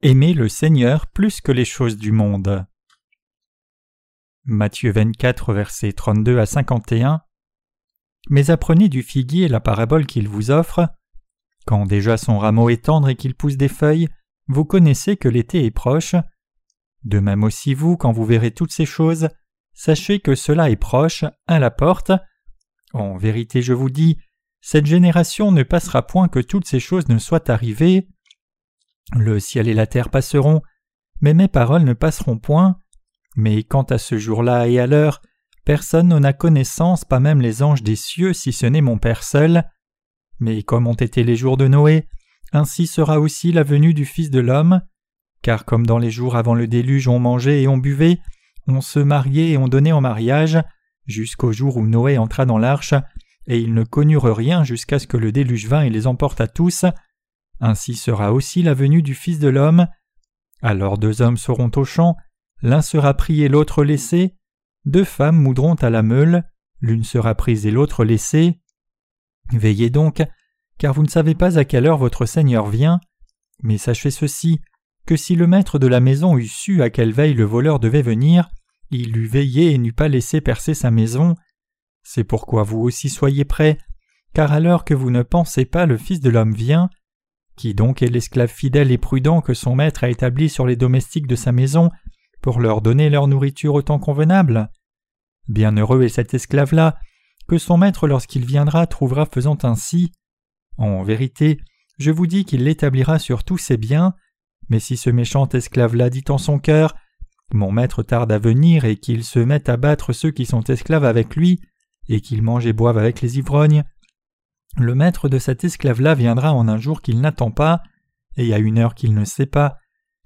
Aimez le Seigneur plus que les choses du monde. Matthieu 24, versets 32 à 51. Mais apprenez du figuier la parabole qu'il vous offre. Quand déjà son rameau est tendre et qu'il pousse des feuilles, vous connaissez que l'été est proche. De même aussi vous, quand vous verrez toutes ces choses, sachez que cela est proche, à la porte. En vérité, je vous dis, cette génération ne passera point que toutes ces choses ne soient arrivées. Le ciel et la terre passeront, mais mes paroles ne passeront point. Mais quant à ce jour-là et à l'heure, personne n'en a connaissance, pas même les anges des cieux, si ce n'est mon Père seul. Mais comme ont été les jours de Noé, ainsi sera aussi la venue du Fils de l'homme. Car comme dans les jours avant le déluge on mangeait et on buvait, on se mariait et on donnait en mariage, jusqu'au jour où Noé entra dans l'arche, et ils ne connurent rien jusqu'à ce que le déluge vint et les emporta tous, ainsi sera aussi la venue du Fils de l'homme. Alors deux hommes seront au champ, l'un sera pris et l'autre laissé, deux femmes moudront à la meule, l'une sera prise et l'autre laissée. Veillez donc, car vous ne savez pas à quelle heure votre Seigneur vient, mais sachez ceci, que si le maître de la maison eût su à quelle veille le voleur devait venir, il eût veillé et n'eût pas laissé percer sa maison. C'est pourquoi vous aussi soyez prêts, car à l'heure que vous ne pensez pas le Fils de l'homme vient, qui donc est l'esclave fidèle et prudent que son maître a établi sur les domestiques de sa maison pour leur donner leur nourriture au temps convenable? Bienheureux est cet esclave-là, que son maître lorsqu'il viendra trouvera faisant ainsi. En vérité, je vous dis qu'il l'établira sur tous ses biens, mais si ce méchant esclave-là dit en son cœur Mon maître tarde à venir et qu'il se mette à battre ceux qui sont esclaves avec lui, et qu'il mange et boive avec les ivrognes, le maître de cet esclave-là viendra en un jour qu'il n'attend pas, et à une heure qu'il ne sait pas,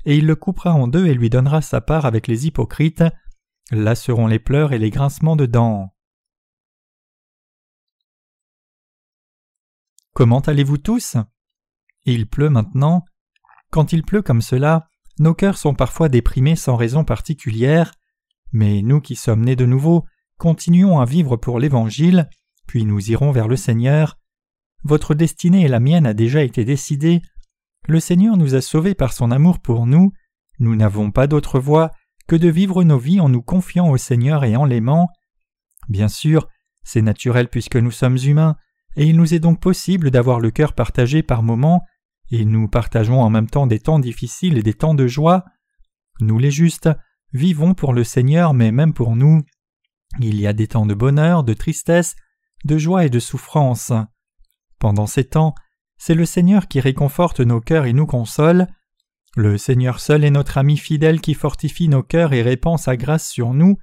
et il le coupera en deux et lui donnera sa part avec les hypocrites. Là seront les pleurs et les grincements de dents. Comment allez-vous tous? Il pleut maintenant. Quand il pleut comme cela, nos cœurs sont parfois déprimés sans raison particulière, mais nous qui sommes nés de nouveau, continuons à vivre pour l'Évangile, puis nous irons vers le Seigneur. Votre destinée et la mienne a déjà été décidée. Le Seigneur nous a sauvés par son amour pour nous. Nous n'avons pas d'autre voie que de vivre nos vies en nous confiant au Seigneur et en l'aimant. Bien sûr, c'est naturel puisque nous sommes humains, et il nous est donc possible d'avoir le cœur partagé par moments, et nous partageons en même temps des temps difficiles et des temps de joie. Nous les justes vivons pour le Seigneur, mais même pour nous. Il y a des temps de bonheur, de tristesse, de joie et de souffrance. Pendant ces temps, c'est le Seigneur qui réconforte nos cœurs et nous console. Le Seigneur seul est notre ami fidèle qui fortifie nos cœurs et répand sa grâce sur nous.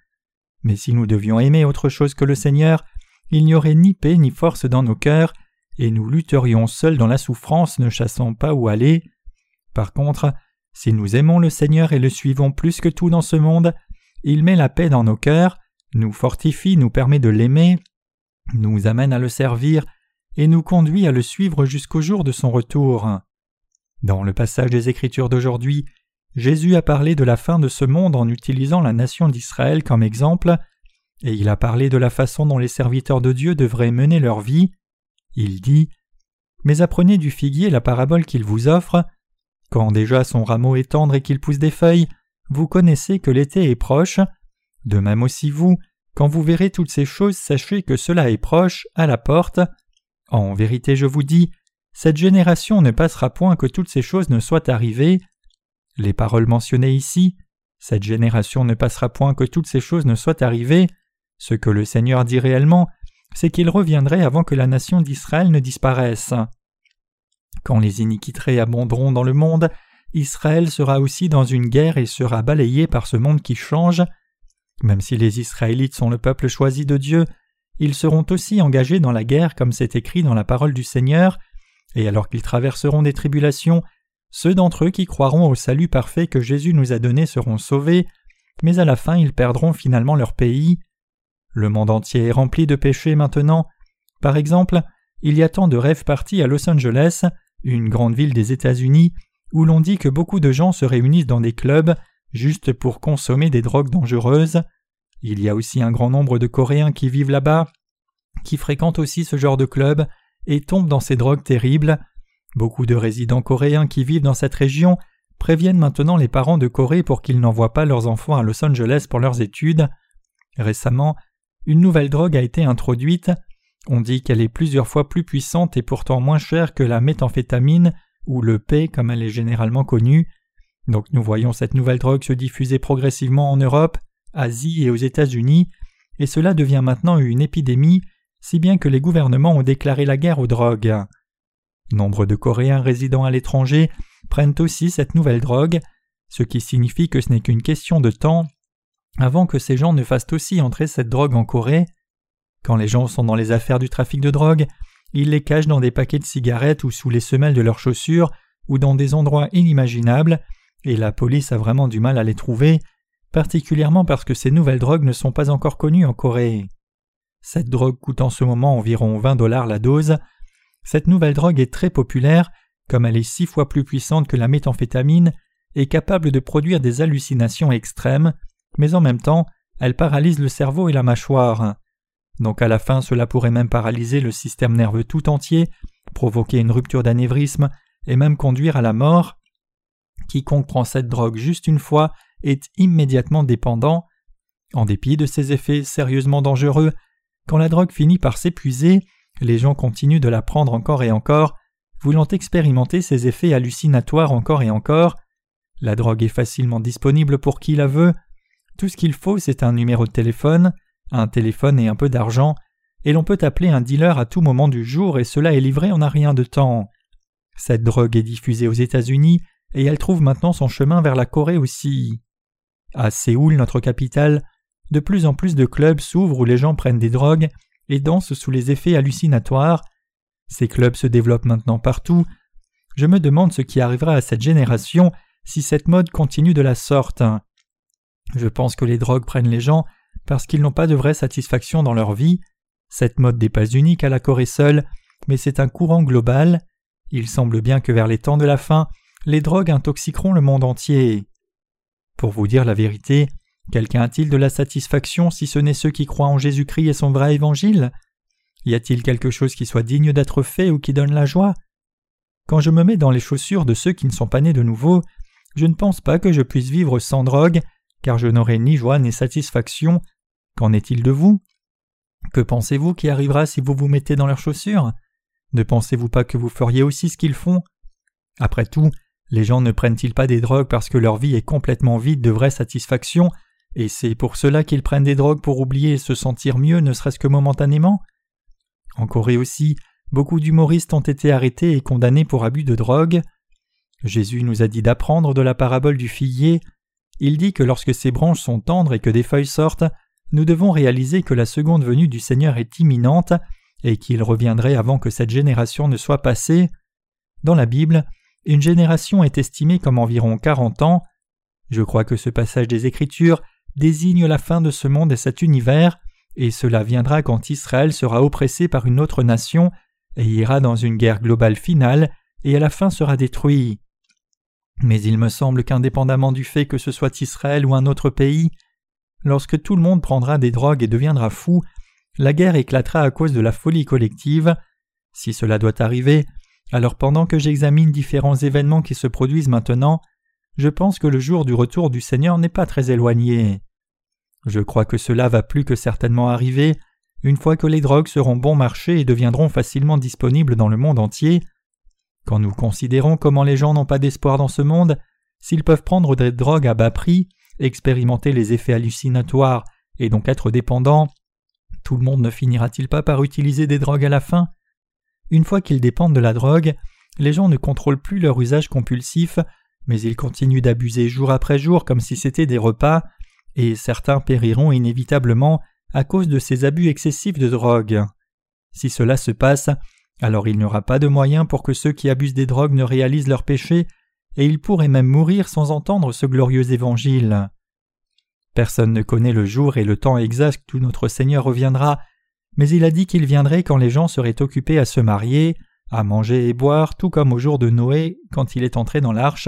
Mais si nous devions aimer autre chose que le Seigneur, il n'y aurait ni paix ni force dans nos cœurs, et nous lutterions seuls dans la souffrance, ne chassant pas où aller. Par contre, si nous aimons le Seigneur et le suivons plus que tout dans ce monde, il met la paix dans nos cœurs, nous fortifie, nous permet de l'aimer, nous amène à le servir et nous conduit à le suivre jusqu'au jour de son retour. Dans le passage des Écritures d'aujourd'hui, Jésus a parlé de la fin de ce monde en utilisant la nation d'Israël comme exemple, et il a parlé de la façon dont les serviteurs de Dieu devraient mener leur vie. Il dit Mais apprenez du figuier la parabole qu'il vous offre. Quand déjà son rameau est tendre et qu'il pousse des feuilles, vous connaissez que l'été est proche. De même aussi vous, quand vous verrez toutes ces choses, sachez que cela est proche, à la porte. En vérité, je vous dis, cette génération ne passera point que toutes ces choses ne soient arrivées. Les paroles mentionnées ici, cette génération ne passera point que toutes ces choses ne soient arrivées, ce que le Seigneur dit réellement, c'est qu'il reviendrait avant que la nation d'Israël ne disparaisse. Quand les iniquités abonderont dans le monde, Israël sera aussi dans une guerre et sera balayé par ce monde qui change. Même si les Israélites sont le peuple choisi de Dieu, ils seront aussi engagés dans la guerre comme c'est écrit dans la parole du Seigneur, et alors qu'ils traverseront des tribulations, ceux d'entre eux qui croiront au salut parfait que Jésus nous a donné seront sauvés, mais à la fin ils perdront finalement leur pays. Le monde entier est rempli de péchés maintenant. Par exemple, il y a tant de rêves partis à Los Angeles, une grande ville des États-Unis, où l'on dit que beaucoup de gens se réunissent dans des clubs juste pour consommer des drogues dangereuses. Il y a aussi un grand nombre de Coréens qui vivent là-bas, qui fréquentent aussi ce genre de club et tombent dans ces drogues terribles. Beaucoup de résidents coréens qui vivent dans cette région préviennent maintenant les parents de Corée pour qu'ils n'envoient pas leurs enfants à Los Angeles pour leurs études. Récemment, une nouvelle drogue a été introduite. On dit qu'elle est plusieurs fois plus puissante et pourtant moins chère que la méthamphétamine ou le P comme elle est généralement connue. Donc nous voyons cette nouvelle drogue se diffuser progressivement en Europe, Asie et aux États-Unis, et cela devient maintenant une épidémie, si bien que les gouvernements ont déclaré la guerre aux drogues. Nombre de Coréens résidant à l'étranger prennent aussi cette nouvelle drogue, ce qui signifie que ce n'est qu'une question de temps avant que ces gens ne fassent aussi entrer cette drogue en Corée. Quand les gens sont dans les affaires du trafic de drogue, ils les cachent dans des paquets de cigarettes ou sous les semelles de leurs chaussures ou dans des endroits inimaginables, et la police a vraiment du mal à les trouver, particulièrement parce que ces nouvelles drogues ne sont pas encore connues en Corée. Cette drogue coûte en ce moment environ 20 dollars la dose. Cette nouvelle drogue est très populaire, comme elle est six fois plus puissante que la méthamphétamine et capable de produire des hallucinations extrêmes, mais en même temps, elle paralyse le cerveau et la mâchoire. Donc à la fin, cela pourrait même paralyser le système nerveux tout entier, provoquer une rupture d'anévrisme et même conduire à la mort. Quiconque prend cette drogue juste une fois est immédiatement dépendant. En dépit de ses effets sérieusement dangereux, quand la drogue finit par s'épuiser, les gens continuent de la prendre encore et encore, voulant expérimenter ses effets hallucinatoires encore et encore. La drogue est facilement disponible pour qui la veut. Tout ce qu'il faut, c'est un numéro de téléphone, un téléphone et un peu d'argent, et l'on peut appeler un dealer à tout moment du jour et cela est livré en un rien de temps. Cette drogue est diffusée aux États-Unis et elle trouve maintenant son chemin vers la Corée aussi. À Séoul, notre capitale, de plus en plus de clubs s'ouvrent où les gens prennent des drogues et dansent sous les effets hallucinatoires. Ces clubs se développent maintenant partout. Je me demande ce qui arrivera à cette génération si cette mode continue de la sorte. Je pense que les drogues prennent les gens parce qu'ils n'ont pas de vraie satisfaction dans leur vie. Cette mode n'est pas unique à la Corée seule, mais c'est un courant global. Il semble bien que vers les temps de la fin, les drogues intoxiqueront le monde entier. Pour vous dire la vérité, quelqu'un a-t-il de la satisfaction si ce n'est ceux qui croient en Jésus-Christ et son vrai évangile? Y a-t-il quelque chose qui soit digne d'être fait ou qui donne la joie? Quand je me mets dans les chaussures de ceux qui ne sont pas nés de nouveau, je ne pense pas que je puisse vivre sans drogue, car je n'aurai ni joie ni satisfaction. Qu'en est-il de vous? Que pensez-vous qui arrivera si vous vous mettez dans leurs chaussures? Ne pensez-vous pas que vous feriez aussi ce qu'ils font? Après tout, les gens ne prennent-ils pas des drogues parce que leur vie est complètement vide de vraie satisfaction, et c'est pour cela qu'ils prennent des drogues pour oublier et se sentir mieux ne serait-ce que momentanément? En Corée aussi, beaucoup d'humoristes ont été arrêtés et condamnés pour abus de drogue. Jésus nous a dit d'apprendre de la parabole du figuier. Il dit que lorsque ces branches sont tendres et que des feuilles sortent, nous devons réaliser que la seconde venue du Seigneur est imminente et qu'il reviendrait avant que cette génération ne soit passée. Dans la Bible, une génération est estimée comme environ quarante ans. Je crois que ce passage des Écritures désigne la fin de ce monde et cet univers, et cela viendra quand Israël sera oppressé par une autre nation et ira dans une guerre globale finale et à la fin sera détruit. Mais il me semble qu'indépendamment du fait que ce soit Israël ou un autre pays, lorsque tout le monde prendra des drogues et deviendra fou, la guerre éclatera à cause de la folie collective. Si cela doit arriver, alors pendant que j'examine différents événements qui se produisent maintenant, je pense que le jour du retour du Seigneur n'est pas très éloigné. Je crois que cela va plus que certainement arriver une fois que les drogues seront bon marché et deviendront facilement disponibles dans le monde entier. Quand nous considérons comment les gens n'ont pas d'espoir dans ce monde, s'ils peuvent prendre des drogues à bas prix, expérimenter les effets hallucinatoires et donc être dépendants, tout le monde ne finira-t-il pas par utiliser des drogues à la fin? Une fois qu'ils dépendent de la drogue, les gens ne contrôlent plus leur usage compulsif, mais ils continuent d'abuser jour après jour comme si c'était des repas, et certains périront inévitablement à cause de ces abus excessifs de drogue. Si cela se passe, alors il n'y aura pas de moyen pour que ceux qui abusent des drogues ne réalisent leurs péchés, et ils pourraient même mourir sans entendre ce glorieux évangile. Personne ne connaît le jour et le temps exact où notre Seigneur reviendra, mais il a dit qu'il viendrait quand les gens seraient occupés à se marier, à manger et boire, tout comme au jour de Noé, quand il est entré dans l'arche.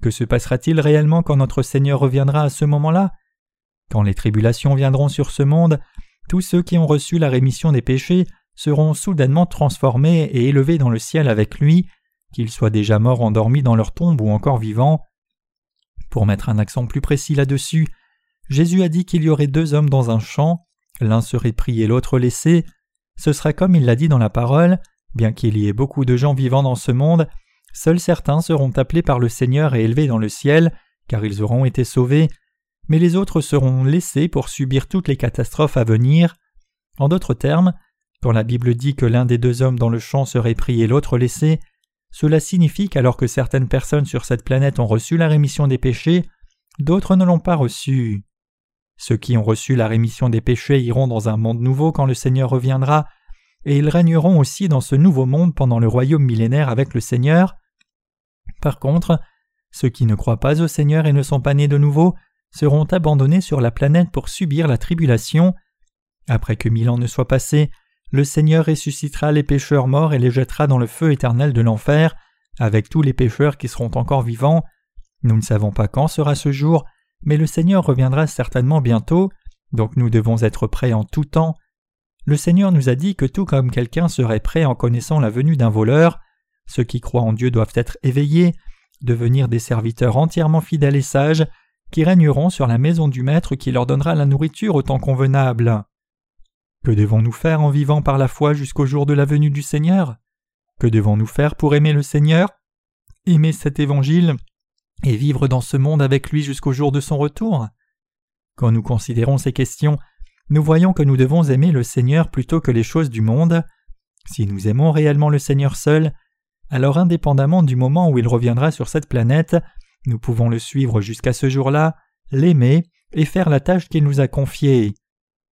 Que se passera-t-il réellement quand notre Seigneur reviendra à ce moment-là? Quand les tribulations viendront sur ce monde, tous ceux qui ont reçu la rémission des péchés seront soudainement transformés et élevés dans le ciel avec lui, qu'ils soient déjà morts endormis dans leur tombe ou encore vivants. Pour mettre un accent plus précis là-dessus, Jésus a dit qu'il y aurait deux hommes dans un champ, l'un serait pris et l'autre laissé. Ce sera comme il l'a dit dans la parole, bien qu'il y ait beaucoup de gens vivant dans ce monde, seuls certains seront appelés par le Seigneur et élevés dans le ciel, car ils auront été sauvés, mais les autres seront laissés pour subir toutes les catastrophes à venir. En d'autres termes, quand la Bible dit que l'un des deux hommes dans le champ serait pris et l'autre laissé, cela signifie qu'alors que certaines personnes sur cette planète ont reçu la rémission des péchés, d'autres ne l'ont pas reçue. Ceux qui ont reçu la rémission des péchés iront dans un monde nouveau quand le Seigneur reviendra, et ils régneront aussi dans ce nouveau monde pendant le royaume millénaire avec le Seigneur. Par contre, ceux qui ne croient pas au Seigneur et ne sont pas nés de nouveau seront abandonnés sur la planète pour subir la tribulation. Après que mille ans ne soient passés, le Seigneur ressuscitera les pécheurs morts et les jettera dans le feu éternel de l'enfer, avec tous les pécheurs qui seront encore vivants. Nous ne savons pas quand sera ce jour, mais le Seigneur reviendra certainement bientôt, donc nous devons être prêts en tout temps. Le Seigneur nous a dit que tout comme quelqu'un serait prêt en connaissant la venue d'un voleur, ceux qui croient en Dieu doivent être éveillés, devenir des serviteurs entièrement fidèles et sages, qui régneront sur la maison du Maître qui leur donnera la nourriture au temps convenable. Que devons-nous faire en vivant par la foi jusqu'au jour de la venue du Seigneur? Que devons-nous faire pour aimer le Seigneur? Aimer cet évangile? Et vivre dans ce monde avec lui jusqu'au jour de son retour? Quand nous considérons ces questions, nous voyons que nous devons aimer le Seigneur plutôt que les choses du monde. Si nous aimons réellement le Seigneur seul, alors indépendamment du moment où il reviendra sur cette planète, nous pouvons le suivre jusqu'à ce jour-là, l'aimer et faire la tâche qu'il nous a confiée.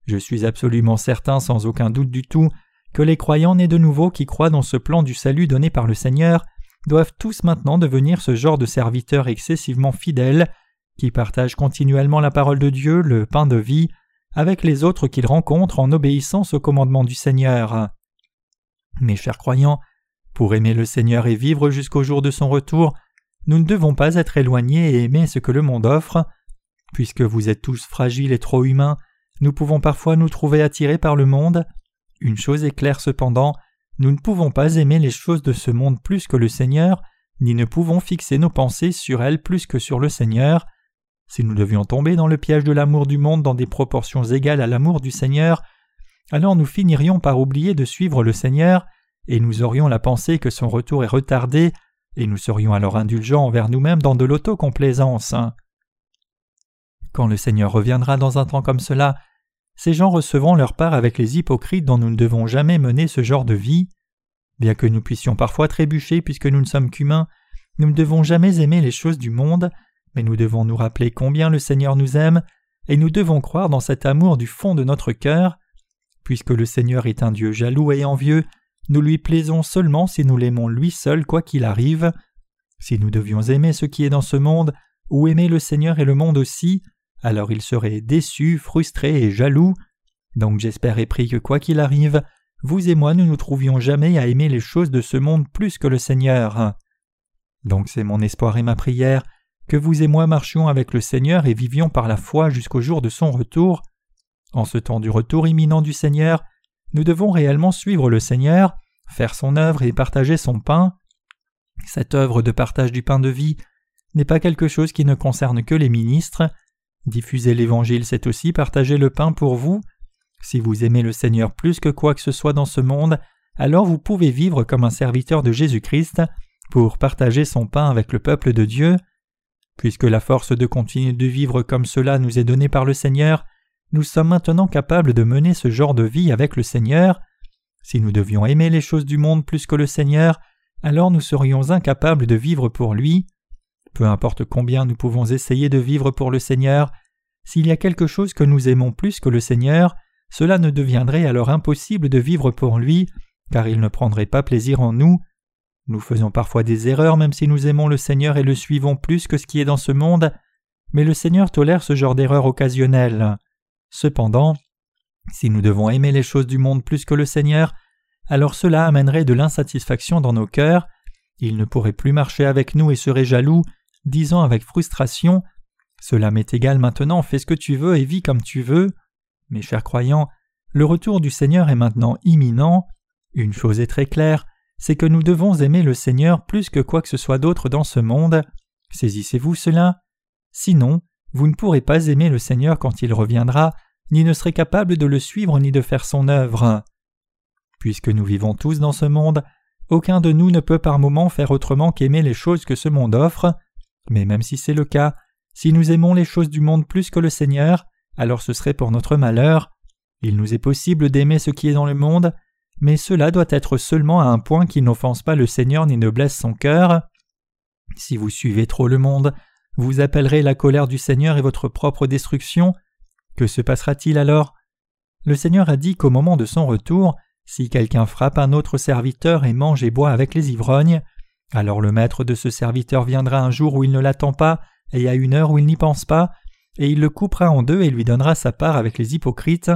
Je suis absolument certain, sans aucun doute du tout, que les croyants nés de nouveau qui croient dans ce plan du salut donné par le Seigneur doivent tous maintenant devenir ce genre de serviteurs excessivement fidèles, qui partagent continuellement la parole de Dieu, le pain de vie, avec les autres qu'ils rencontrent en obéissance au commandement du Seigneur. Mes chers croyants, pour aimer le Seigneur et vivre jusqu'au jour de son retour, nous ne devons pas être éloignés et aimer ce que le monde offre. Puisque vous êtes tous fragiles et trop humains, nous pouvons parfois nous trouver attirés par le monde. Une chose est claire cependant, nous ne pouvons pas aimer les choses de ce monde plus que le Seigneur, ni ne pouvons fixer nos pensées sur elles plus que sur le Seigneur. Si nous devions tomber dans le piège de l'amour du monde dans des proportions égales à l'amour du Seigneur, alors nous finirions par oublier de suivre le Seigneur, et nous aurions la pensée que son retour est retardé, et nous serions alors indulgents envers nous-mêmes dans de l'autocomplaisance. Quand le Seigneur reviendra dans un temps comme cela, ces gens recevront leur part avec les hypocrites dont nous ne devons jamais mener ce genre de vie. Bien que nous puissions parfois trébucher puisque nous ne sommes qu'humains, nous ne devons jamais aimer les choses du monde, mais nous devons nous rappeler combien le Seigneur nous aime, et nous devons croire dans cet amour du fond de notre cœur. Puisque le Seigneur est un Dieu jaloux et envieux, nous lui plaisons seulement si nous l'aimons lui seul quoi qu'il arrive. Si nous devions aimer ce qui est dans ce monde, ou aimer le Seigneur et le monde aussi, alors il serait déçu, frustré et jaloux. Donc j'espère et prie que quoi qu'il arrive, vous et moi ne nous trouvions jamais à aimer les choses de ce monde plus que le Seigneur. Donc c'est mon espoir et ma prière que vous et moi marchions avec le Seigneur et vivions par la foi jusqu'au jour de son retour. En ce temps du retour imminent du Seigneur, nous devons réellement suivre le Seigneur, faire son œuvre et partager son pain. Cette œuvre de partage du pain de vie n'est pas quelque chose qui ne concerne que les ministres, Diffuser l'Évangile, c'est aussi partager le pain pour vous. Si vous aimez le Seigneur plus que quoi que ce soit dans ce monde, alors vous pouvez vivre comme un serviteur de Jésus-Christ pour partager son pain avec le peuple de Dieu. Puisque la force de continuer de vivre comme cela nous est donnée par le Seigneur, nous sommes maintenant capables de mener ce genre de vie avec le Seigneur. Si nous devions aimer les choses du monde plus que le Seigneur, alors nous serions incapables de vivre pour lui. Peu importe combien nous pouvons essayer de vivre pour le Seigneur, s'il y a quelque chose que nous aimons plus que le Seigneur, cela ne deviendrait alors impossible de vivre pour lui, car il ne prendrait pas plaisir en nous. Nous faisons parfois des erreurs même si nous aimons le Seigneur et le suivons plus que ce qui est dans ce monde, mais le Seigneur tolère ce genre d'erreurs occasionnelles. Cependant, si nous devons aimer les choses du monde plus que le Seigneur, alors cela amènerait de l'insatisfaction dans nos cœurs, il ne pourrait plus marcher avec nous et serait jaloux, disant avec frustration Cela m'est égal maintenant, fais ce que tu veux et vis comme tu veux. Mes chers croyants, le retour du Seigneur est maintenant imminent. Une chose est très claire, c'est que nous devons aimer le Seigneur plus que quoi que ce soit d'autre dans ce monde. Saisissez-vous cela Sinon, vous ne pourrez pas aimer le Seigneur quand il reviendra, ni ne serez capable de le suivre ni de faire son œuvre. Puisque nous vivons tous dans ce monde, aucun de nous ne peut par moment faire autrement qu'aimer les choses que ce monde offre, mais même si c'est le cas, si nous aimons les choses du monde plus que le Seigneur, alors ce serait pour notre malheur. Il nous est possible d'aimer ce qui est dans le monde, mais cela doit être seulement à un point qui n'offense pas le Seigneur ni ne blesse son cœur. Si vous suivez trop le monde, vous appellerez la colère du Seigneur et votre propre destruction. Que se passera-t-il alors? Le Seigneur a dit qu'au moment de son retour, si quelqu'un frappe un autre serviteur et mange et boit avec les ivrognes, alors le maître de ce serviteur viendra un jour où il ne l'attend pas et à une heure où il n'y pense pas, et il le coupera en deux et lui donnera sa part avec les hypocrites.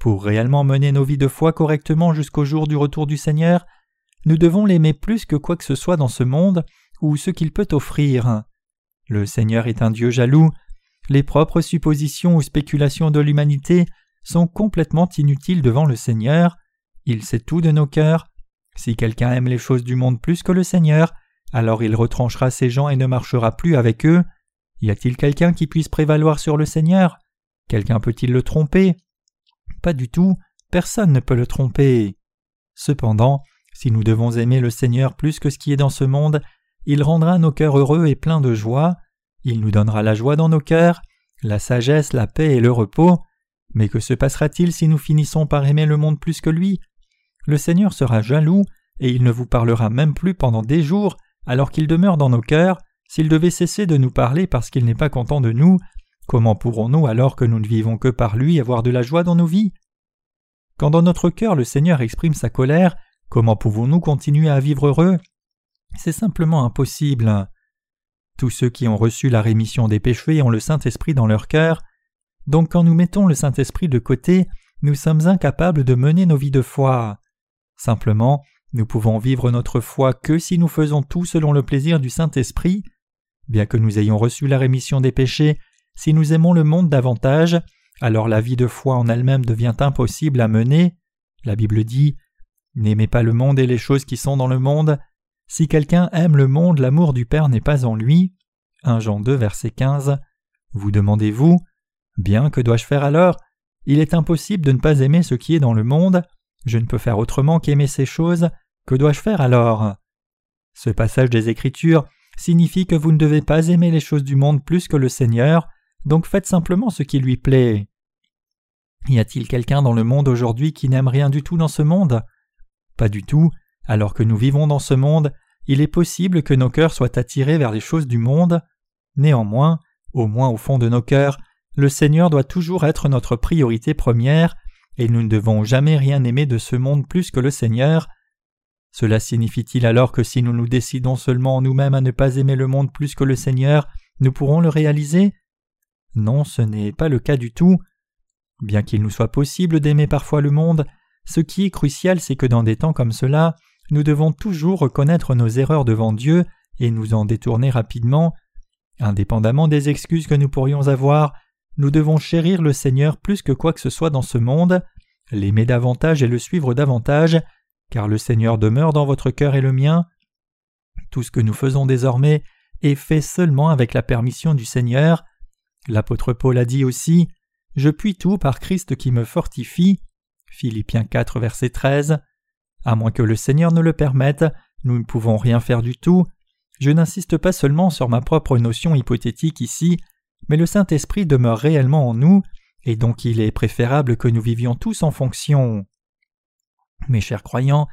Pour réellement mener nos vies de foi correctement jusqu'au jour du retour du Seigneur, nous devons l'aimer plus que quoi que ce soit dans ce monde ou ce qu'il peut offrir. Le Seigneur est un Dieu jaloux, les propres suppositions ou spéculations de l'humanité sont complètement inutiles devant le Seigneur, il sait tout de nos cœurs. Si quelqu'un aime les choses du monde plus que le Seigneur, alors il retranchera ces gens et ne marchera plus avec eux. Y a-t-il quelqu'un qui puisse prévaloir sur le Seigneur? Quelqu'un peut-il le tromper? Pas du tout, personne ne peut le tromper. Cependant, si nous devons aimer le Seigneur plus que ce qui est dans ce monde, il rendra nos cœurs heureux et pleins de joie, il nous donnera la joie dans nos cœurs, la sagesse, la paix et le repos. Mais que se passera-t-il si nous finissons par aimer le monde plus que lui? Le Seigneur sera jaloux, et il ne vous parlera même plus pendant des jours, alors qu'il demeure dans nos cœurs, s'il devait cesser de nous parler parce qu'il n'est pas content de nous, comment pourrons-nous alors que nous ne vivons que par lui avoir de la joie dans nos vies? Quand dans notre cœur le Seigneur exprime sa colère, comment pouvons-nous continuer à vivre heureux? C'est simplement impossible. Tous ceux qui ont reçu la rémission des péchés ont le Saint-Esprit dans leur cœur, donc quand nous mettons le Saint-Esprit de côté, nous sommes incapables de mener nos vies de foi. Simplement, nous pouvons vivre notre foi que si nous faisons tout selon le plaisir du Saint-Esprit. Bien que nous ayons reçu la rémission des péchés, si nous aimons le monde davantage, alors la vie de foi en elle-même devient impossible à mener. La Bible dit N'aimez pas le monde et les choses qui sont dans le monde. Si quelqu'un aime le monde, l'amour du Père n'est pas en lui. 1 Jean 2, verset 15. Vous demandez-vous Bien, que dois-je faire alors? Il est impossible de ne pas aimer ce qui est dans le monde. Je ne peux faire autrement qu'aimer ces choses. Que dois-je faire alors? Ce passage des Écritures signifie que vous ne devez pas aimer les choses du monde plus que le Seigneur, donc faites simplement ce qui lui plaît. Y a-t-il quelqu'un dans le monde aujourd'hui qui n'aime rien du tout dans ce monde? Pas du tout. Alors que nous vivons dans ce monde, il est possible que nos cœurs soient attirés vers les choses du monde. Néanmoins, au moins au fond de nos cœurs, le Seigneur doit toujours être notre priorité première, et nous ne devons jamais rien aimer de ce monde plus que le Seigneur. Cela signifie-t-il alors que si nous nous décidons seulement en nous-mêmes à ne pas aimer le monde plus que le Seigneur, nous pourrons le réaliser? Non, ce n'est pas le cas du tout. Bien qu'il nous soit possible d'aimer parfois le monde, ce qui est crucial c'est que dans des temps comme cela, nous devons toujours reconnaître nos erreurs devant Dieu et nous en détourner rapidement. Indépendamment des excuses que nous pourrions avoir, nous devons chérir le Seigneur plus que quoi que ce soit dans ce monde, l'aimer davantage et le suivre davantage, car le Seigneur demeure dans votre cœur et le mien. Tout ce que nous faisons désormais est fait seulement avec la permission du Seigneur. L'apôtre Paul a dit aussi Je puis tout par Christ qui me fortifie. Philippiens 4, verset 13. À moins que le Seigneur ne le permette, nous ne pouvons rien faire du tout. Je n'insiste pas seulement sur ma propre notion hypothétique ici, mais le Saint-Esprit demeure réellement en nous, et donc il est préférable que nous vivions tous en fonction. Mes chers croyants,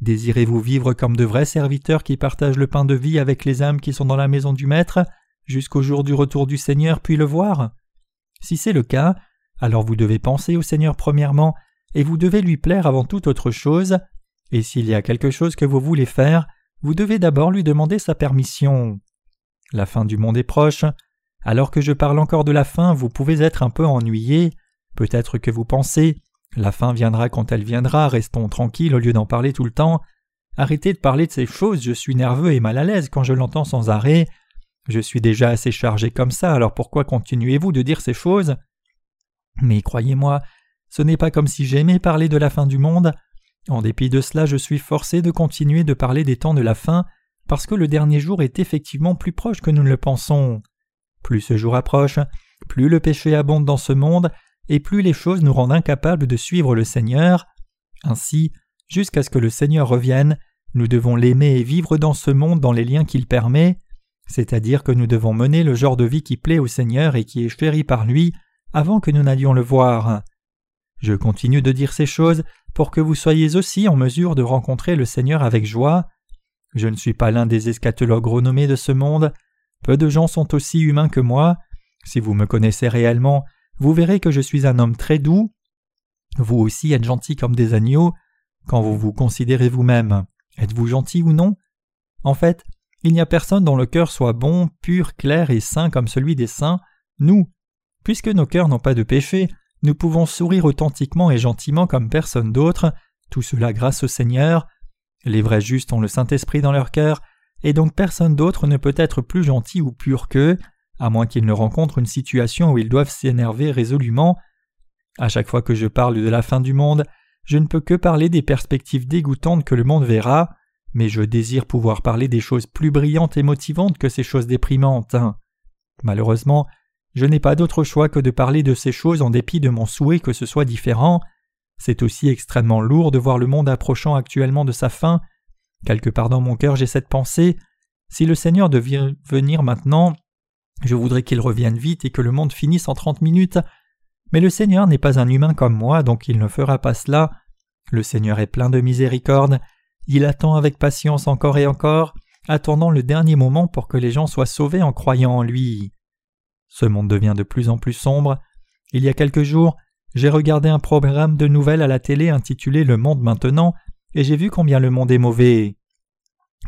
désirez-vous vivre comme de vrais serviteurs qui partagent le pain de vie avec les âmes qui sont dans la maison du Maître, jusqu'au jour du retour du Seigneur puis le voir? Si c'est le cas, alors vous devez penser au Seigneur premièrement, et vous devez lui plaire avant toute autre chose, et s'il y a quelque chose que vous voulez faire, vous devez d'abord lui demander sa permission. La fin du monde est proche. Alors que je parle encore de la fin, vous pouvez être un peu ennuyé. Peut-être que vous pensez la fin viendra quand elle viendra, restons tranquilles au lieu d'en parler tout le temps. Arrêtez de parler de ces choses, je suis nerveux et mal à l'aise quand je l'entends sans arrêt. Je suis déjà assez chargé comme ça, alors pourquoi continuez-vous de dire ces choses? Mais croyez-moi, ce n'est pas comme si j'aimais parler de la fin du monde. En dépit de cela, je suis forcé de continuer de parler des temps de la fin, parce que le dernier jour est effectivement plus proche que nous ne le pensons. Plus ce jour approche, plus le péché abonde dans ce monde, et plus les choses nous rendent incapables de suivre le Seigneur. Ainsi, jusqu'à ce que le Seigneur revienne, nous devons l'aimer et vivre dans ce monde dans les liens qu'il permet, c'est-à-dire que nous devons mener le genre de vie qui plaît au Seigneur et qui est chéri par lui avant que nous n'allions le voir. Je continue de dire ces choses pour que vous soyez aussi en mesure de rencontrer le Seigneur avec joie. Je ne suis pas l'un des eschatologues renommés de ce monde, peu de gens sont aussi humains que moi. Si vous me connaissez réellement, vous verrez que je suis un homme très doux. Vous aussi êtes gentil comme des agneaux. Quand vous vous considérez vous-même, êtes-vous gentil ou non? En fait, il n'y a personne dont le cœur soit bon, pur, clair et saint comme celui des saints, nous. Puisque nos cœurs n'ont pas de péché, nous pouvons sourire authentiquement et gentiment comme personne d'autre, tout cela grâce au Seigneur. Les vrais justes ont le Saint-Esprit dans leur cœur, et donc personne d'autre ne peut être plus gentil ou pur qu'eux, à moins qu'ils ne rencontrent une situation où ils doivent s'énerver résolument. À chaque fois que je parle de la fin du monde, je ne peux que parler des perspectives dégoûtantes que le monde verra, mais je désire pouvoir parler des choses plus brillantes et motivantes que ces choses déprimantes. Malheureusement, je n'ai pas d'autre choix que de parler de ces choses en dépit de mon souhait que ce soit différent. C'est aussi extrêmement lourd de voir le monde approchant actuellement de sa fin. Quelque part dans mon cœur j'ai cette pensée. Si le Seigneur devait venir maintenant, je voudrais qu'il revienne vite et que le monde finisse en trente minutes. Mais le Seigneur n'est pas un humain comme moi, donc il ne fera pas cela. Le Seigneur est plein de miséricorde, il attend avec patience encore et encore, attendant le dernier moment pour que les gens soient sauvés en croyant en lui. Ce monde devient de plus en plus sombre. Il y a quelques jours, j'ai regardé un programme de nouvelles à la télé intitulé Le monde maintenant, et j'ai vu combien le monde est mauvais.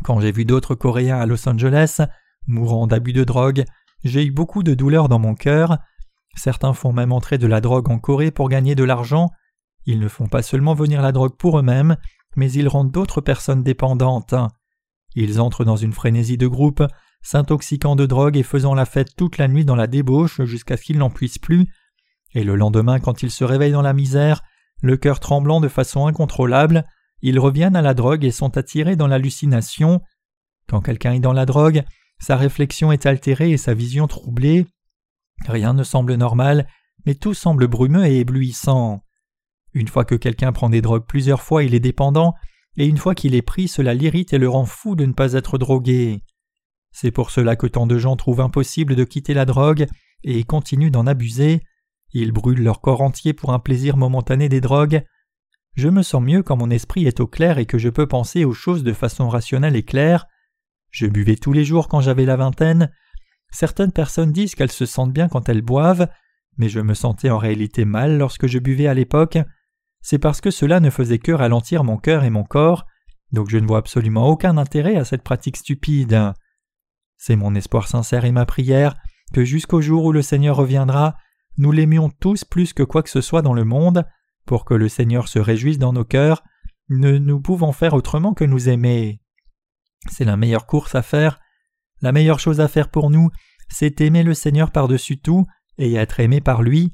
Quand j'ai vu d'autres Coréens à Los Angeles, mourant d'abus de drogue, j'ai eu beaucoup de douleur dans mon cœur. Certains font même entrer de la drogue en Corée pour gagner de l'argent. Ils ne font pas seulement venir la drogue pour eux-mêmes, mais ils rendent d'autres personnes dépendantes. Ils entrent dans une frénésie de groupe, s'intoxiquant de drogue et faisant la fête toute la nuit dans la débauche jusqu'à ce qu'ils n'en puissent plus, et le lendemain quand ils se réveillent dans la misère, le cœur tremblant de façon incontrôlable, ils reviennent à la drogue et sont attirés dans l'hallucination. Quand quelqu'un est dans la drogue, sa réflexion est altérée et sa vision troublée. Rien ne semble normal, mais tout semble brumeux et éblouissant. Une fois que quelqu'un prend des drogues plusieurs fois, il est dépendant, et une fois qu'il est pris, cela l'irrite et le rend fou de ne pas être drogué. C'est pour cela que tant de gens trouvent impossible de quitter la drogue et continuent d'en abuser. Ils brûlent leur corps entier pour un plaisir momentané des drogues. Je me sens mieux quand mon esprit est au clair et que je peux penser aux choses de façon rationnelle et claire. Je buvais tous les jours quand j'avais la vingtaine. Certaines personnes disent qu'elles se sentent bien quand elles boivent, mais je me sentais en réalité mal lorsque je buvais à l'époque. C'est parce que cela ne faisait que ralentir mon cœur et mon corps, donc je ne vois absolument aucun intérêt à cette pratique stupide. C'est mon espoir sincère et ma prière que jusqu'au jour où le Seigneur reviendra, nous l'aimions tous plus que quoi que ce soit dans le monde, pour que le Seigneur se réjouisse dans nos cœurs, ne nous pouvons faire autrement que nous aimer. C'est la meilleure course à faire. La meilleure chose à faire pour nous, c'est aimer le Seigneur par-dessus tout et être aimé par lui.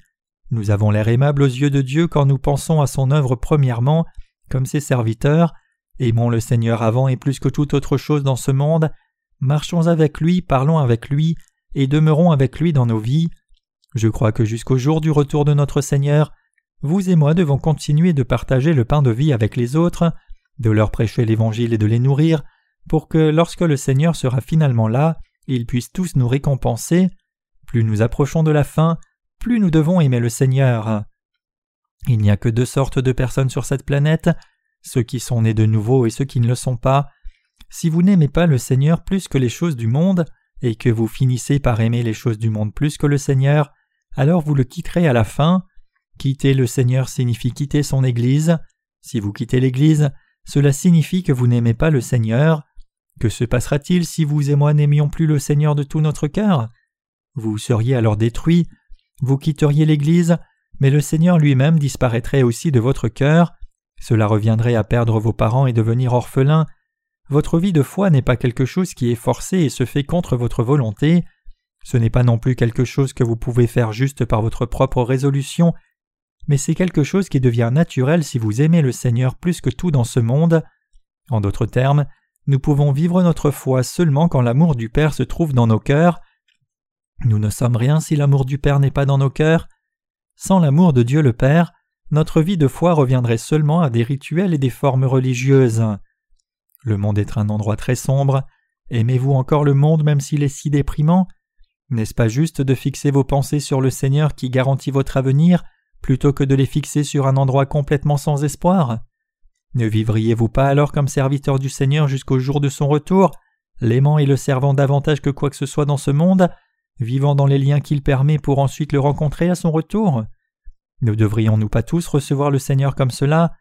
Nous avons l'air aimables aux yeux de Dieu quand nous pensons à son œuvre premièrement, comme ses serviteurs. Aimons le Seigneur avant et plus que toute autre chose dans ce monde. Marchons avec lui, parlons avec lui, et demeurons avec lui dans nos vies. Je crois que jusqu'au jour du retour de notre Seigneur, vous et moi devons continuer de partager le pain de vie avec les autres, de leur prêcher l'Évangile et de les nourrir, pour que lorsque le Seigneur sera finalement là, ils puissent tous nous récompenser. Plus nous approchons de la fin, plus nous devons aimer le Seigneur. Il n'y a que deux sortes de personnes sur cette planète, ceux qui sont nés de nouveau et ceux qui ne le sont pas. Si vous n'aimez pas le Seigneur plus que les choses du monde, et que vous finissez par aimer les choses du monde plus que le Seigneur, alors vous le quitterez à la fin. Quitter le Seigneur signifie quitter son Église. Si vous quittez l'Église, cela signifie que vous n'aimez pas le Seigneur. Que se passera-t-il si vous et moi n'aimions plus le Seigneur de tout notre cœur? Vous seriez alors détruits, vous quitteriez l'Église, mais le Seigneur lui-même disparaîtrait aussi de votre cœur, cela reviendrait à perdre vos parents et devenir orphelin. Votre vie de foi n'est pas quelque chose qui est forcé et se fait contre votre volonté, ce n'est pas non plus quelque chose que vous pouvez faire juste par votre propre résolution, mais c'est quelque chose qui devient naturel si vous aimez le Seigneur plus que tout dans ce monde. En d'autres termes, nous pouvons vivre notre foi seulement quand l'amour du Père se trouve dans nos cœurs. Nous ne sommes rien si l'amour du Père n'est pas dans nos cœurs. Sans l'amour de Dieu le Père, notre vie de foi reviendrait seulement à des rituels et des formes religieuses. Le monde est un endroit très sombre. Aimez-vous encore le monde même s'il est si déprimant? N'est-ce pas juste de fixer vos pensées sur le Seigneur qui garantit votre avenir? Plutôt que de les fixer sur un endroit complètement sans espoir? Ne vivriez-vous pas alors comme serviteur du Seigneur jusqu'au jour de son retour, l'aimant et le servant davantage que quoi que ce soit dans ce monde, vivant dans les liens qu'il permet pour ensuite le rencontrer à son retour? Ne devrions-nous pas tous recevoir le Seigneur comme cela?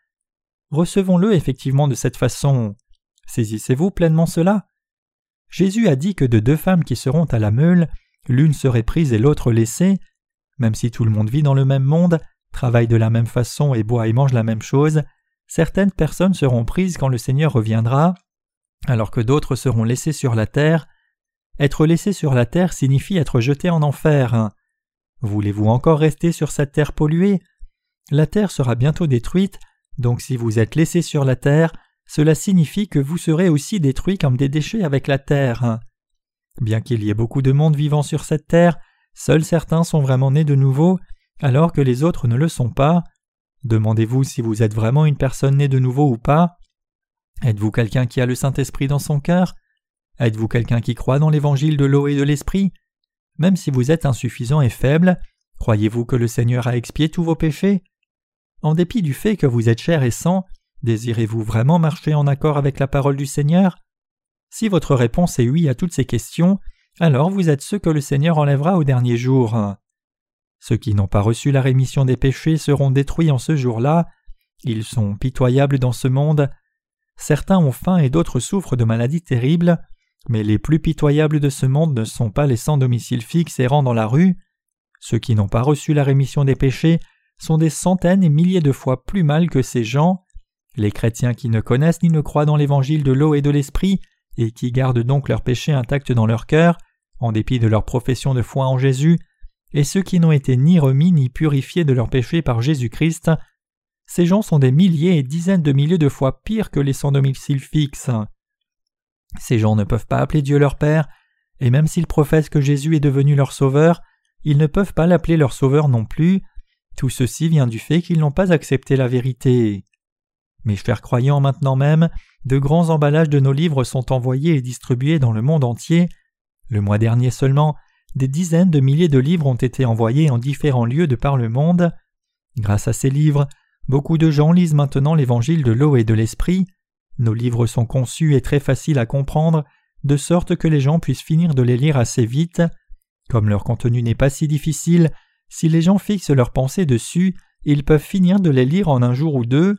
Recevons-le effectivement de cette façon. Saisissez-vous pleinement cela? Jésus a dit que de deux femmes qui seront à la meule, l'une serait prise et l'autre laissée. Même si tout le monde vit dans le même monde, travaille de la même façon et boit et mange la même chose, certaines personnes seront prises quand le Seigneur reviendra, alors que d'autres seront laissées sur la terre. Être laissé sur la terre signifie être jeté en enfer. Voulez-vous encore rester sur cette terre polluée? La terre sera bientôt détruite, donc si vous êtes laissé sur la terre, cela signifie que vous serez aussi détruits comme des déchets avec la terre. Bien qu'il y ait beaucoup de monde vivant sur cette terre, seuls certains sont vraiment nés de nouveau, alors que les autres ne le sont pas. Demandez-vous si vous êtes vraiment une personne née de nouveau ou pas. Êtes-vous quelqu'un qui a le Saint-Esprit dans son cœur? Êtes-vous quelqu'un qui croit dans l'évangile de l'eau et de l'esprit? Même si vous êtes insuffisant et faible, croyez-vous que le Seigneur a expié tous vos péchés? En dépit du fait que vous êtes cher et sang, désirez-vous vraiment marcher en accord avec la parole du Seigneur? Si votre réponse est oui à toutes ces questions, alors vous êtes ceux que le Seigneur enlèvera au dernier jour. Ceux qui n'ont pas reçu la rémission des péchés seront détruits en ce jour-là. Ils sont pitoyables dans ce monde. Certains ont faim et d'autres souffrent de maladies terribles. Mais les plus pitoyables de ce monde ne sont pas les sans domicile fixe errant dans la rue. Ceux qui n'ont pas reçu la rémission des péchés sont des centaines et milliers de fois plus mal que ces gens. Les chrétiens qui ne connaissent ni ne croient dans l'évangile de l'eau et de l'esprit, et qui gardent donc leurs péchés intacts dans leur cœur, en dépit de leur profession de foi en Jésus, et ceux qui n'ont été ni remis ni purifiés de leurs péchés par Jésus-Christ, ces gens sont des milliers et dizaines de milliers de fois pires que les sans domicile fixe. Ces gens ne peuvent pas appeler Dieu leur Père, et même s'ils professent que Jésus est devenu leur Sauveur, ils ne peuvent pas l'appeler leur Sauveur non plus. Tout ceci vient du fait qu'ils n'ont pas accepté la vérité. Mes chers croyants, maintenant même, de grands emballages de nos livres sont envoyés et distribués dans le monde entier. Le mois dernier seulement, des dizaines de milliers de livres ont été envoyés en différents lieux de par le monde. Grâce à ces livres, beaucoup de gens lisent maintenant l'évangile de l'eau et de l'esprit. Nos livres sont conçus et très faciles à comprendre, de sorte que les gens puissent finir de les lire assez vite. Comme leur contenu n'est pas si difficile, si les gens fixent leurs pensées dessus, ils peuvent finir de les lire en un jour ou deux.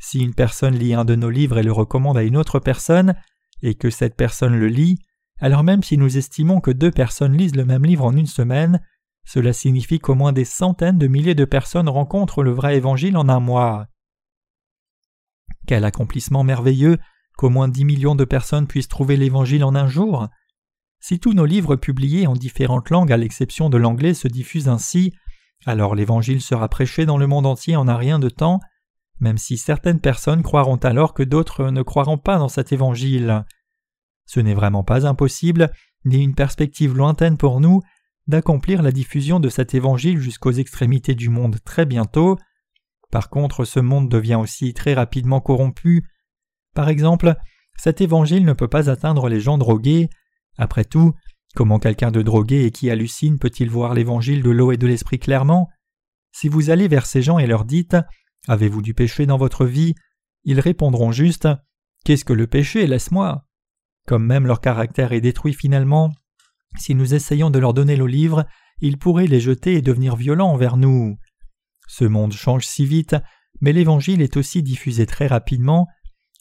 Si une personne lit un de nos livres et le recommande à une autre personne, et que cette personne le lit, alors même si nous estimons que deux personnes lisent le même livre en une semaine, cela signifie qu'au moins des centaines de milliers de personnes rencontrent le vrai évangile en un mois. Quel accomplissement merveilleux qu'au moins dix millions de personnes puissent trouver l'Évangile en un jour. Si tous nos livres publiés en différentes langues à l'exception de l'anglais se diffusent ainsi, alors l'Évangile sera prêché dans le monde entier en un rien de temps, même si certaines personnes croiront alors que d'autres ne croiront pas dans cet Évangile. Ce n'est vraiment pas impossible, ni une perspective lointaine pour nous, d'accomplir la diffusion de cet Évangile jusqu'aux extrémités du monde très bientôt, par contre, ce monde devient aussi très rapidement corrompu. Par exemple, cet évangile ne peut pas atteindre les gens drogués. Après tout, comment quelqu'un de drogué et qui hallucine peut-il voir l'évangile de l'eau et de l'esprit clairement? Si vous allez vers ces gens et leur dites Avez-vous du péché dans votre vie? Ils répondront juste Qu'est-ce que le péché? Laisse-moi. Comme même leur caractère est détruit finalement, si nous essayons de leur donner le livre, ils pourraient les jeter et devenir violents envers nous. Ce monde change si vite, mais l'Évangile est aussi diffusé très rapidement.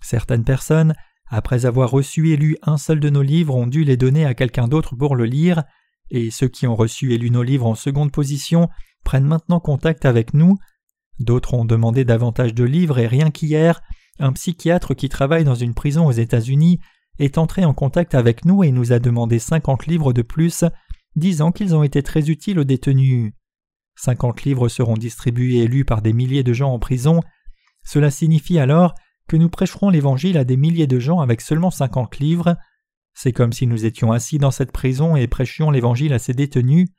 Certaines personnes, après avoir reçu et lu un seul de nos livres, ont dû les donner à quelqu'un d'autre pour le lire, et ceux qui ont reçu et lu nos livres en seconde position prennent maintenant contact avec nous. D'autres ont demandé davantage de livres et rien qu'hier, un psychiatre qui travaille dans une prison aux États-Unis est entré en contact avec nous et nous a demandé cinquante livres de plus, disant qu'ils ont été très utiles aux détenus. cinquante livres seront distribués et lus par des milliers de gens en prison, cela signifie alors que nous prêcherons l'Évangile à des milliers de gens avec seulement cinquante livres. C'est comme si nous étions assis dans cette prison et prêchions l'Évangile à ces détenus.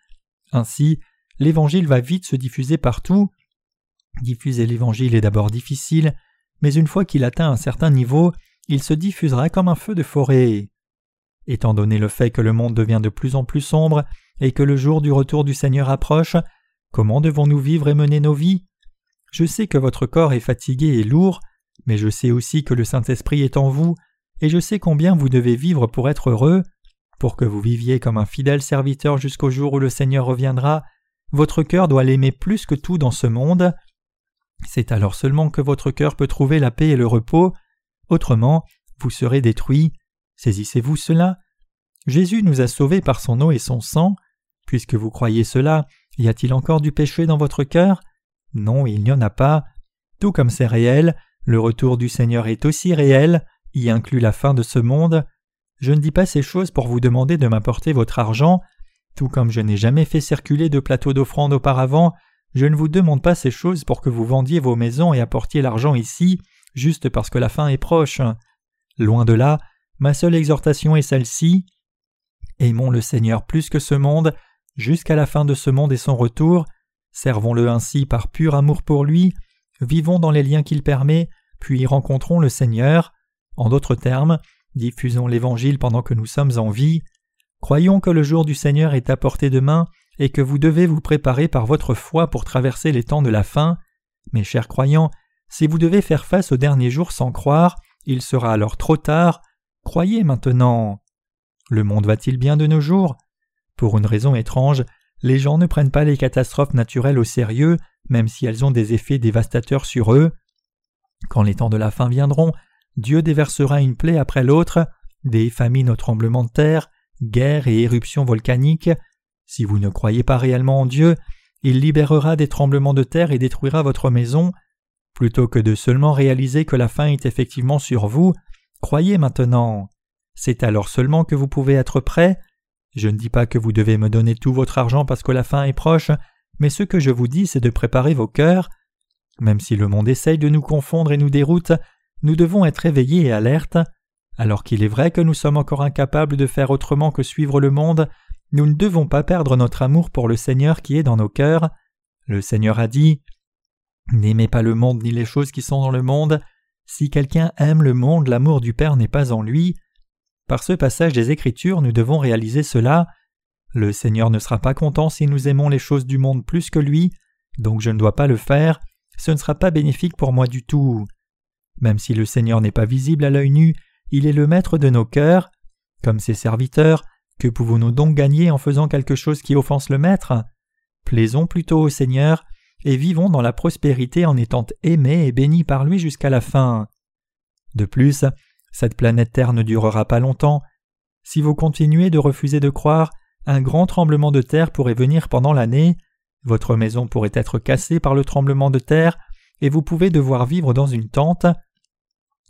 Ainsi, l'Évangile va vite se diffuser partout. Diffuser l'Évangile est d'abord difficile, mais une fois qu'il atteint un certain niveau, il se diffusera comme un feu de forêt. Étant donné le fait que le monde devient de plus en plus sombre et que le jour du retour du Seigneur approche, comment devons-nous vivre et mener nos vies? Je sais que votre corps est fatigué et lourd, mais je sais aussi que le Saint-Esprit est en vous, et je sais combien vous devez vivre pour être heureux. Pour que vous viviez comme un fidèle serviteur jusqu'au jour où le Seigneur reviendra, votre cœur doit l'aimer plus que tout dans ce monde. C'est alors seulement que votre cœur peut trouver la paix et le repos, autrement vous serez détruit. Saisissez-vous cela. Jésus nous a sauvés par son eau et son sang. Puisque vous croyez cela, y a-t-il encore du péché dans votre cœur? Non, il n'y en a pas. Tout comme c'est réel, le retour du Seigneur est aussi réel, y inclut la fin de ce monde. Je ne dis pas ces choses pour vous demander de m'apporter votre argent, tout comme je n'ai jamais fait circuler de plateau d'offrande auparavant, je ne vous demande pas ces choses pour que vous vendiez vos maisons et apportiez l'argent ici, juste parce que la fin est proche. Loin de là, ma seule exhortation est celle-ci. Aimons le Seigneur plus que ce monde, jusqu'à la fin de ce monde et son retour, servons-le ainsi par pur amour pour lui, vivons dans les liens qu'il permet, puis rencontrons le Seigneur. En d'autres termes, diffusons l'Évangile pendant que nous sommes en vie. Croyons que le jour du Seigneur est à portée et que vous devez vous préparer par votre foi pour traverser les temps de la fin. Mes chers croyants, si vous devez faire face au dernier jour sans croire, il sera alors trop tard. Croyez maintenant. Le monde va-t-il bien de nos jours? Pour une raison étrange, les gens ne prennent pas les catastrophes naturelles au sérieux, même si elles ont des effets dévastateurs sur eux. Quand les temps de la fin viendront, Dieu déversera une plaie après l'autre, des famines aux tremblements de terre, guerres et éruptions volcaniques. Si vous ne croyez pas réellement en Dieu, il libérera des tremblements de terre et détruira votre maison. Plutôt que de seulement réaliser que la fin est effectivement sur vous, croyez maintenant. C'est alors seulement que vous pouvez être prêt. Je ne dis pas que vous devez me donner tout votre argent parce que la fin est proche, mais ce que je vous dis, c'est de préparer vos cœurs. Même si le monde essaye de nous confondre et nous déroute, nous devons être éveillés et alertes. Alors qu'il est vrai que nous sommes encore incapables de faire autrement que suivre le monde, nous ne devons pas perdre notre amour pour le Seigneur qui est dans nos cœurs. Le Seigneur a dit N'aimez pas le monde ni les choses qui sont dans le monde. Si quelqu'un aime le monde, l'amour du Père n'est pas en lui. Par ce passage des Écritures, nous devons réaliser cela. Le Seigneur ne sera pas content si nous aimons les choses du monde plus que lui, donc je ne dois pas le faire, ce ne sera pas bénéfique pour moi du tout. Même si le Seigneur n'est pas visible à l'œil nu, il est le maître de nos cœurs. Comme ses serviteurs, que pouvons-nous donc gagner en faisant quelque chose qui offense le Maître? Plaisons plutôt au Seigneur et vivons dans la prospérité en étant aimés et bénis par lui jusqu'à la fin. De plus, cette planète Terre ne durera pas longtemps. Si vous continuez de refuser de croire, un grand tremblement de terre pourrait venir pendant l'année, votre maison pourrait être cassée par le tremblement de terre, et vous pouvez devoir vivre dans une tente.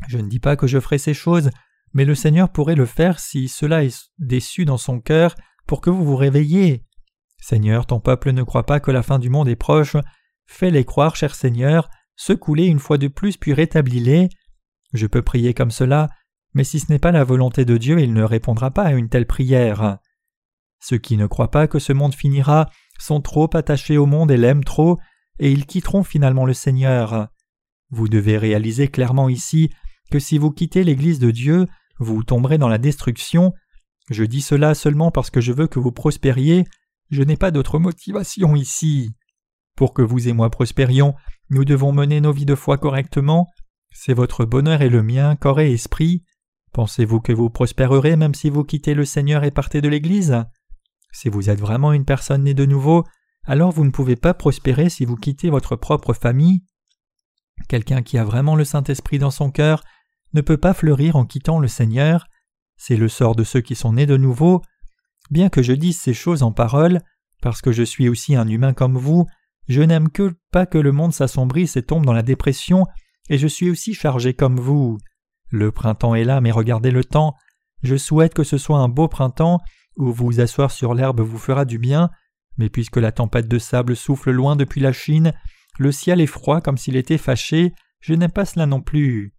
Je ne dis pas que je ferai ces choses, mais le Seigneur pourrait le faire si cela est déçu dans son cœur pour que vous vous réveilliez. Seigneur, ton peuple ne croit pas que la fin du monde est proche. Fais-les croire, cher Seigneur, secoue-les une fois de plus puis rétablis-les. Je peux prier comme cela, mais si ce n'est pas la volonté de Dieu, il ne répondra pas à une telle prière. Ceux qui ne croient pas que ce monde finira sont trop attachés au monde et l'aiment trop, et ils quitteront finalement le Seigneur. Vous devez réaliser clairement ici que si vous quittez l'Église de Dieu, vous tomberez dans la destruction. Je dis cela seulement parce que je veux que vous prospériez, je n'ai pas d'autre motivation ici. Pour que vous et moi prospérions, nous devons mener nos vies de foi correctement. C'est votre bonheur et le mien, corps et esprit. Pensez-vous que vous prospérerez même si vous quittez le Seigneur et partez de l'Église? Si vous êtes vraiment une personne née de nouveau, alors vous ne pouvez pas prospérer si vous quittez votre propre famille. Quelqu'un qui a vraiment le Saint-Esprit dans son cœur ne peut pas fleurir en quittant le Seigneur. C'est le sort de ceux qui sont nés de nouveau. Bien que je dise ces choses en parole, parce que je suis aussi un humain comme vous, je n'aime que pas que le monde s'assombrisse et tombe dans la dépression, et je suis aussi chargé comme vous. Le printemps est là, mais regardez le temps. Je souhaite que ce soit un beau printemps, où vous asseoir sur l'herbe vous fera du bien, Mais puisque la tempête de sable souffle loin depuis la Chine, le ciel est froid comme s'il était fâché, je n'aime pas cela non plus.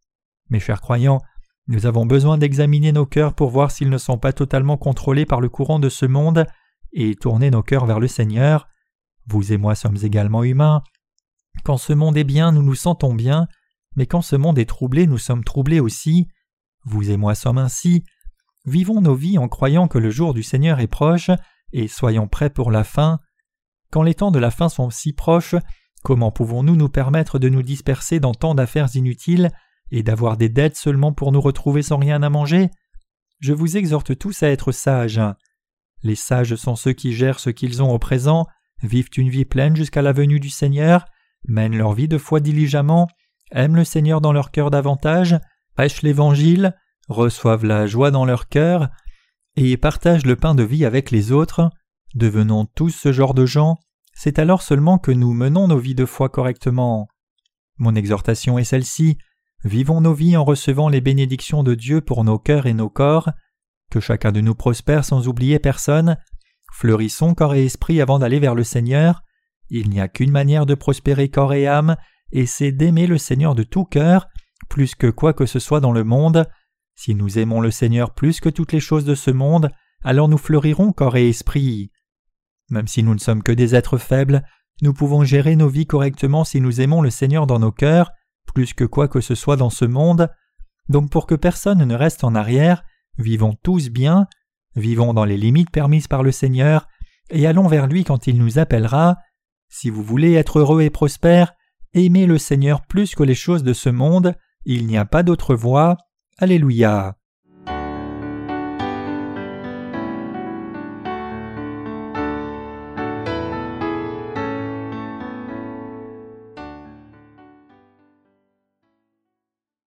Mes chers croyants, nous avons besoin d'examiner nos cœurs pour voir s'ils ne sont pas totalement contrôlés par le courant de ce monde et tourner nos cœurs vers le Seigneur. Vous et moi sommes également humains. Quand ce monde est bien, nous nous sentons bien, mais quand ce monde est troublé, nous sommes troublés aussi. Vous et moi sommes ainsi. Vivons nos vies en croyant que le jour du Seigneur est proche, et soyons prêts pour la fin. Quand les temps de la fin sont si proches, comment pouvons-nous nous permettre de nous disperser dans tant d'affaires inutiles et d'avoir des dettes seulement pour nous retrouver sans rien à manger? Je vous exhorte tous à être sages. Les sages sont ceux qui gèrent ce qu'ils ont au présent, vivent une vie pleine jusqu'à la venue du Seigneur, mènent leur vie de foi diligemment, aiment le Seigneur dans leur cœur davantage, prêchent l'Évangile, reçoivent la joie dans leur cœur, et partagent le pain de vie avec les autres. Devenons tous ce genre de gens, c'est alors seulement que nous menons nos vies de foi correctement. Mon exhortation est celle-ci. Vivons nos vies en recevant les bénédictions de Dieu pour nos cœurs et nos corps, que chacun de nous prospère sans oublier personne, fleurissons corps et esprit avant d'aller vers le Seigneur, il n'y a qu'une manière de prospérer corps et âme, et c'est d'aimer le Seigneur de tout cœur, plus que quoi que ce soit dans le monde. Si nous aimons le Seigneur plus que toutes les choses de ce monde, alors nous fleurirons corps et esprit. Même si nous ne sommes que des êtres faibles, nous pouvons gérer nos vies correctement si nous aimons le Seigneur dans nos cœurs, plus que quoi que ce soit dans ce monde. Donc pour que personne ne reste en arrière, vivons tous bien, vivons dans les limites permises par le Seigneur, et allons vers lui quand il nous appellera. Si vous voulez être heureux et prospère, aimez le Seigneur plus que les choses de ce monde, il n'y a pas d'autre voie. Alléluia.